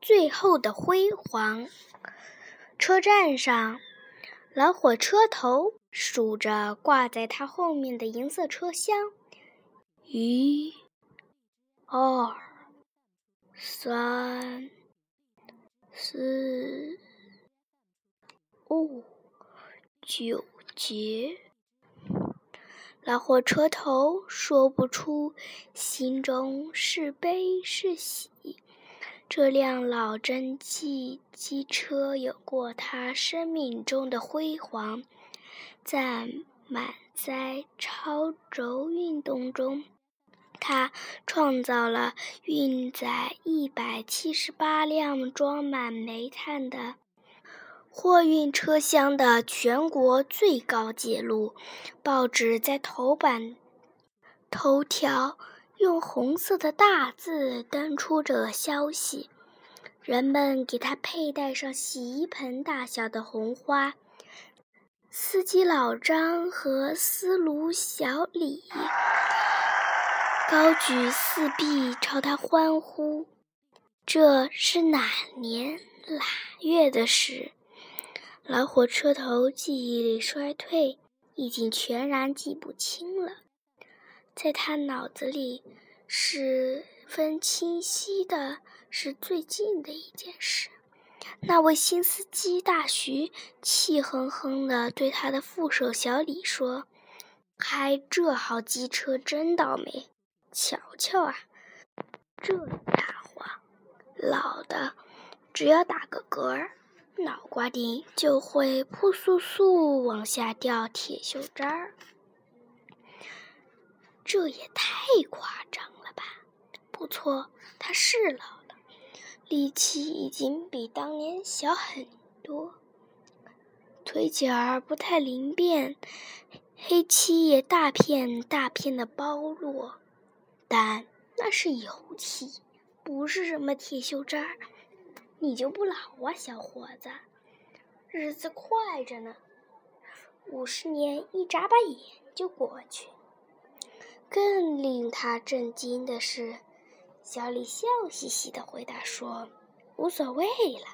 最后的辉煌。车站上，老火车头数着挂在他后面的银色车厢，一、二、三、四、五、九节。老火车头说不出心中是悲是喜。这辆老蒸汽机车有过他生命中的辉煌，在满载超轴运动中，他创造了运载一百七十八辆装满煤炭的。货运车厢的全国最高纪录，报纸在头版头条用红色的大字登出这消息。人们给他佩戴上洗衣盆大小的红花。司机老张和司炉小李高举四臂朝他欢呼。这是哪年哪月的事？老火车头记忆力衰退，已经全然记不清了。在他脑子里，十分清晰的是最近的一件事：那位新司机大徐气哼哼地对他的副手小李说：“开这号机车真倒霉，瞧瞧啊，这家伙老的，只要打个嗝儿。”脑瓜顶就会扑簌簌往下掉铁锈渣儿，这也太夸张了吧！不错，他是老了，力气已经比当年小很多，腿脚儿不太灵便，黑漆也大片大片的剥落，但那是油漆，不是什么铁锈渣。你就不老啊，小伙子，日子快着呢，五十年一眨巴眼就过去。更令他震惊的是，小李笑嘻嘻的回答说：“无所谓了，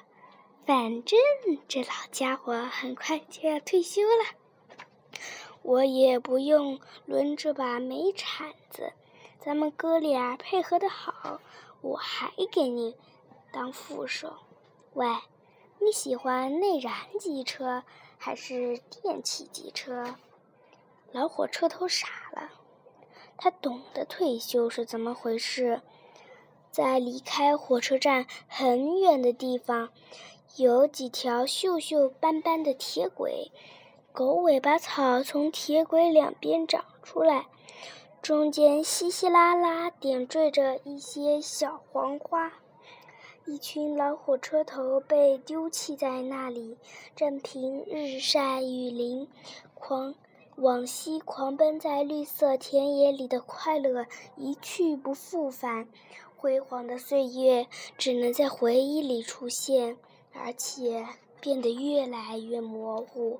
反正这老家伙很快就要退休了，我也不用抡这把煤铲子。咱们哥俩配合的好，我还给你。”当副手，喂，你喜欢内燃机车还是电气机车？老火车头傻了，他懂得退休是怎么回事。在离开火车站很远的地方，有几条锈锈斑斑的铁轨，狗尾巴草从铁轨两边长出来，中间稀稀拉拉点缀着一些小黄花。一群老火车头被丢弃在那里，任凭日晒雨淋，狂往昔狂奔在绿色田野里的快乐一去不复返。辉煌的岁月只能在回忆里出现，而且变得越来越模糊。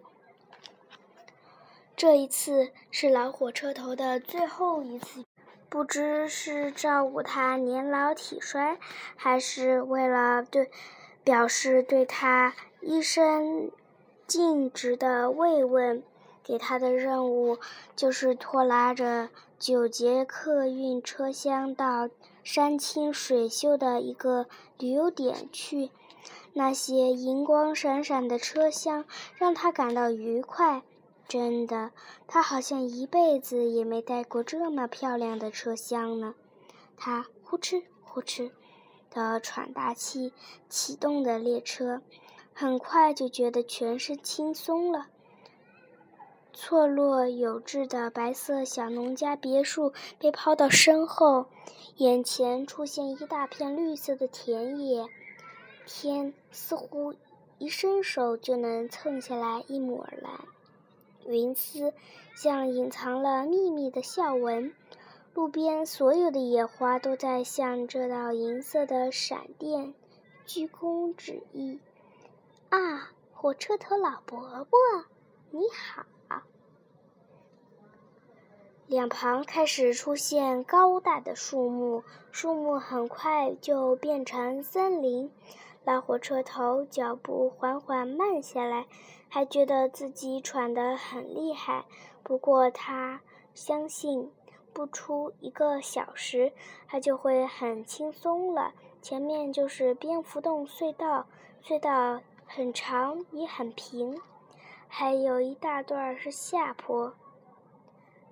这一次是老火车头的最后一次。不知是照顾他年老体衰，还是为了对表示对他一生尽职的慰问，给他的任务就是拖拉着九节客运车厢到山清水秀的一个旅游点去。那些银光闪闪的车厢让他感到愉快。真的，他好像一辈子也没待过这么漂亮的车厢呢。他呼哧呼哧的喘大气，启动的列车，很快就觉得全身轻松了。错落有致的白色小农家别墅被抛到身后，眼前出现一大片绿色的田野，天似乎一伸手就能蹭下来一抹蓝。云丝像隐藏了秘密的笑纹，路边所有的野花都在向这道银色的闪电鞠躬致意。啊，火车头老伯伯，你好！两旁开始出现高大的树木，树木很快就变成森林。老火车头脚步缓缓慢下来，还觉得自己喘得很厉害。不过他相信，不出一个小时，他就会很轻松了。前面就是蝙蝠洞隧道，隧道很长也很平，还有一大段是下坡。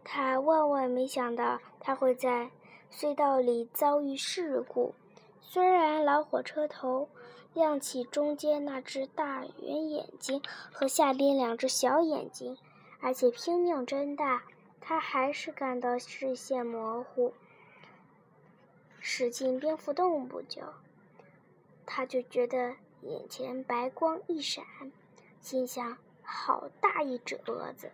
他万万没想到，他会在隧道里遭遇事故。虽然老火车头亮起中间那只大圆眼睛和下边两只小眼睛，而且拼命睁大，他还是感到视线模糊。驶进蝙蝠洞不久，他就觉得眼前白光一闪，心想：“好大一只蛾子！”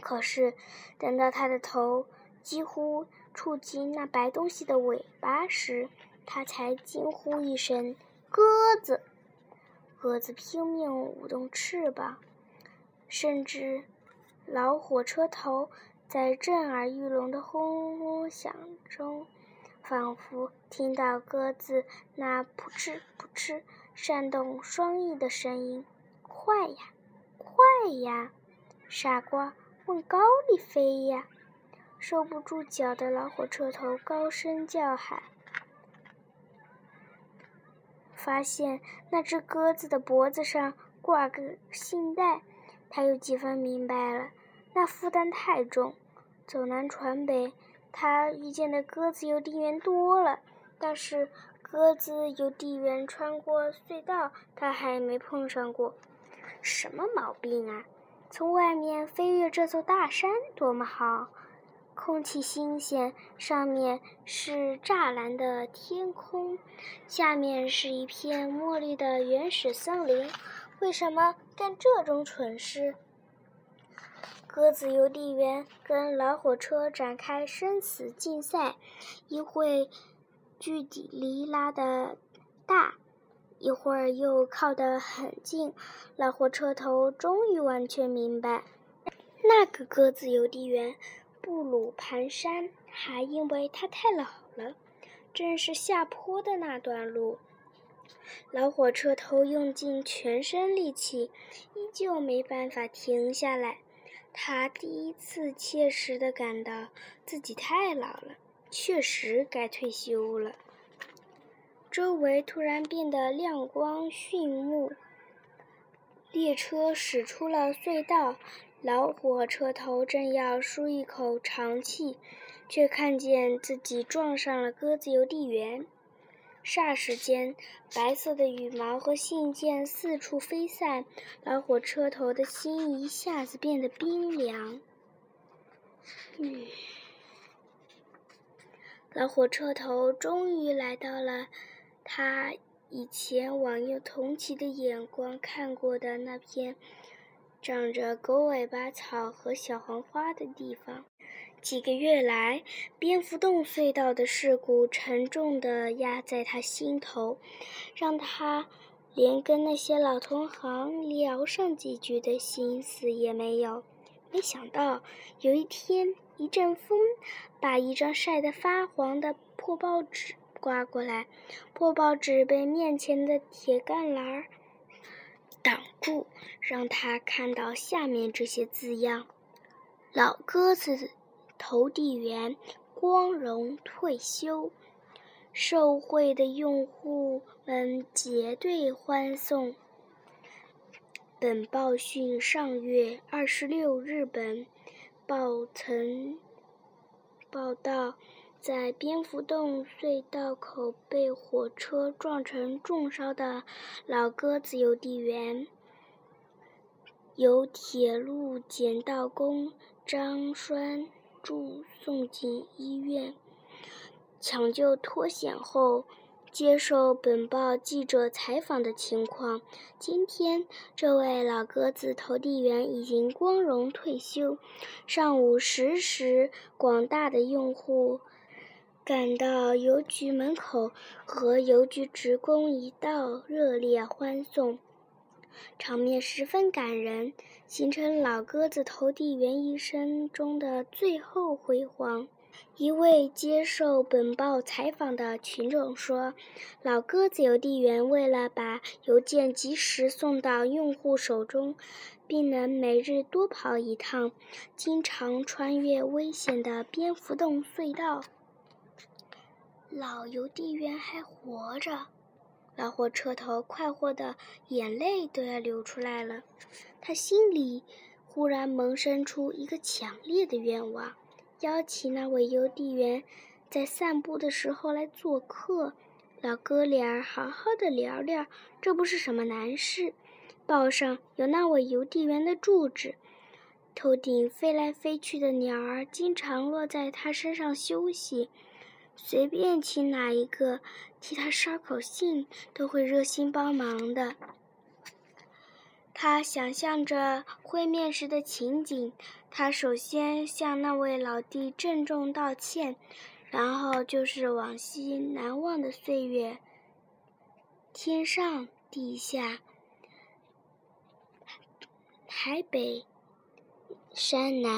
可是，等到他的头几乎触及那白东西的尾巴时，他才惊呼一声：“鸽子！”鸽子拼命舞动翅膀，甚至老火车头在震耳欲聋的轰隆响中，仿佛听到鸽子那扑哧扑哧扇动双翼的声音。快呀，快呀，傻瓜，往高里飞呀！受不住脚的老火车头高声叫喊。发现那只鸽子的脖子上挂个信袋，他又几分明白了，那负担太重。走南闯北，他遇见的鸽子邮递员多了，但是鸽子邮递员穿过隧道，他还没碰上过。什么毛病啊？从外面飞越这座大山多么好！空气新鲜，上面是湛蓝的天空，下面是一片墨绿的原始森林。为什么干这种蠢事？鸽子邮递员跟老火车展开生死竞赛，一会距离拉的大，一会儿又靠得很近。老火车头终于完全明白，那个鸽子邮递员。步履蹒跚，还因为他太老了。正是下坡的那段路，老火车头用尽全身力气，依旧没办法停下来。他第一次切实的感到自己太老了，确实该退休了。周围突然变得亮光炫目，列车驶出了隧道。老火车头正要舒一口长气，却看见自己撞上了鸽子邮递员。霎时间，白色的羽毛和信件四处飞散，老火车头的心一下子变得冰凉。嗯，老火车头终于来到了他以前往用同情的眼光看过的那片。长着狗尾巴草和小黄花的地方。几个月来，蝙蝠洞隧道的事故沉重地压在他心头，让他连跟那些老同行聊上几句的心思也没有。没想到有一天，一阵风把一张晒得发黄的破报纸刮过来，破报纸被面前的铁栅栏挡住，让他看到下面这些字样：“老鸽子投递员光荣退休，受贿的用户们结队欢送。”本报讯上月二十六日本报曾报道。在蝙蝠洞隧道口被火车撞成重伤的老鸽子邮递员，由铁路捡道工张栓柱送进医院抢救脱险后，接受本报记者采访的情况。今天，这位老鸽子投递员已经光荣退休。上午十时，广大的用户。赶到邮局门口，和邮局职工一道热烈欢送。场面十分感人，形成老鸽子投递员一生中的最后辉煌。一位接受本报采访的群众说：“老鸽子邮递员为了把邮件及时送到用户手中，并能每日多跑一趟，经常穿越危险的蝙蝠洞隧道。老邮递员还活着。”老火车头快活的眼泪都要流出来了，他心里忽然萌生出一个强烈的愿望：邀请那位邮递员在散步的时候来做客，老哥俩好好的聊聊，这不是什么难事。报上有那位邮递员的住址，头顶飞来飞去的鸟儿经常落在他身上休息。随便请哪一个替他捎口信，都会热心帮忙的。他想象着会面时的情景，他首先向那位老弟郑重道歉，然后就是往昔难忘的岁月。天上地下，海北山南。